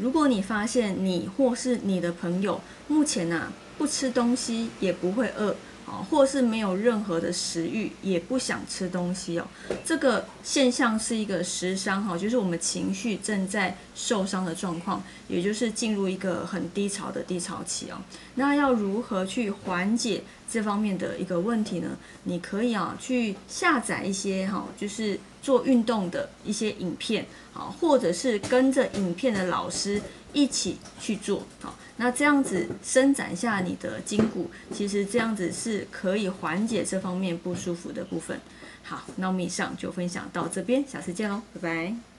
如果你发现你或是你的朋友目前呐不吃东西也不会饿。或是没有任何的食欲，也不想吃东西哦。这个现象是一个食伤哈，就是我们情绪正在受伤的状况，也就是进入一个很低潮的低潮期哦。那要如何去缓解这方面的一个问题呢？你可以啊去下载一些哈，就是做运动的一些影片啊，或者是跟着影片的老师一起去做好。那这样子伸展一下你的筋骨，其实这样子是可以缓解这方面不舒服的部分。好，那我们以上就分享到这边，下次见喽，拜拜。